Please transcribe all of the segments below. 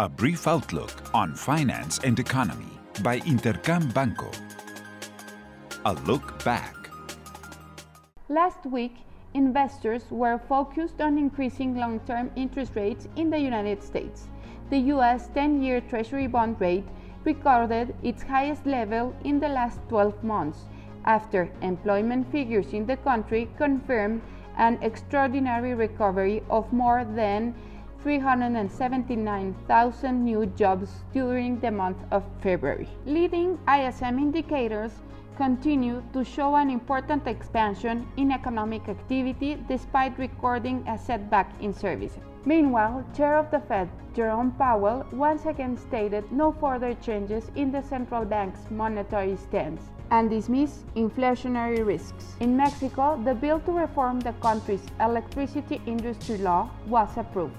A brief outlook on finance and economy by Intercam Banco. A look back. Last week, investors were focused on increasing long term interest rates in the United States. The US 10 year Treasury bond rate recorded its highest level in the last 12 months after employment figures in the country confirmed an extraordinary recovery of more than 379,000 new jobs during the month of February. Leading ISM indicators continue to show an important expansion in economic activity despite recording a setback in services. Meanwhile, Chair of the Fed, Jerome Powell, once again stated no further changes in the central bank's monetary stance and dismissed inflationary risks. In Mexico, the bill to reform the country's electricity industry law was approved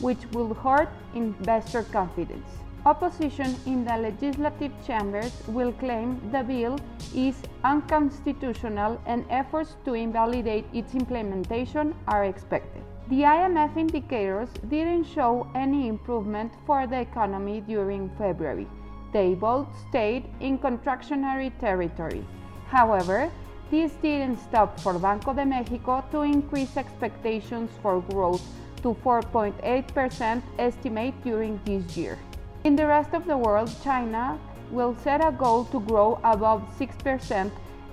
which will hurt investor confidence. Opposition in the legislative chambers will claim the bill is unconstitutional and efforts to invalidate its implementation are expected. The IMEF indicators didn't show any improvement for the economy during February. They both stayed in contractionary territory. However, this didn't stop for Banco de Mexico to increase expectations for growth to 4.8% estimate during this year. In the rest of the world, China will set a goal to grow above 6%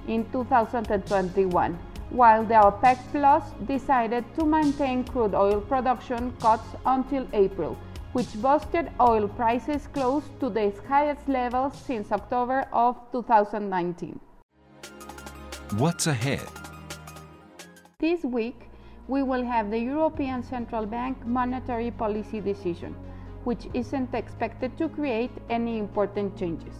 in 2021, while the OPEC Plus decided to maintain crude oil production cuts until April, which boosted oil prices close to the highest levels since October of 2019. What's ahead? This week, we will have the European Central Bank monetary policy decision, which isn't expected to create any important changes.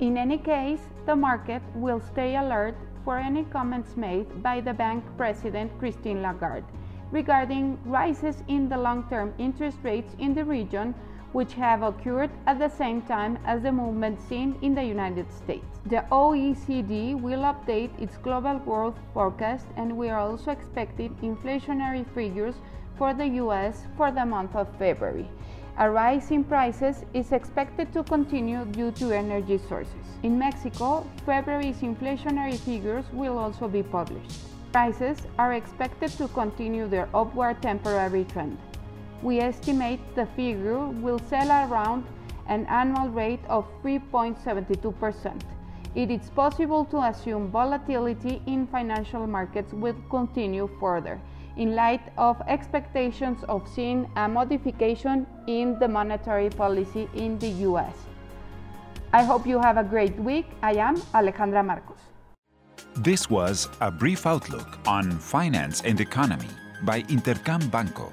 In any case, the market will stay alert for any comments made by the bank president Christine Lagarde regarding rises in the long term interest rates in the region which have occurred at the same time as the movement seen in the United States. The OECD will update its global growth forecast, and we are also expecting inflationary figures for the US for the month of February. A rise in prices is expected to continue due to energy sources. In Mexico, February's inflationary figures will also be published. Prices are expected to continue their upward temporary trend we estimate the figure will sell around an annual rate of 3.72%. It is possible to assume volatility in financial markets will continue further in light of expectations of seeing a modification in the monetary policy in the US. I hope you have a great week. I am Alejandra Marcos. This was a brief outlook on finance and economy by Intercam Banco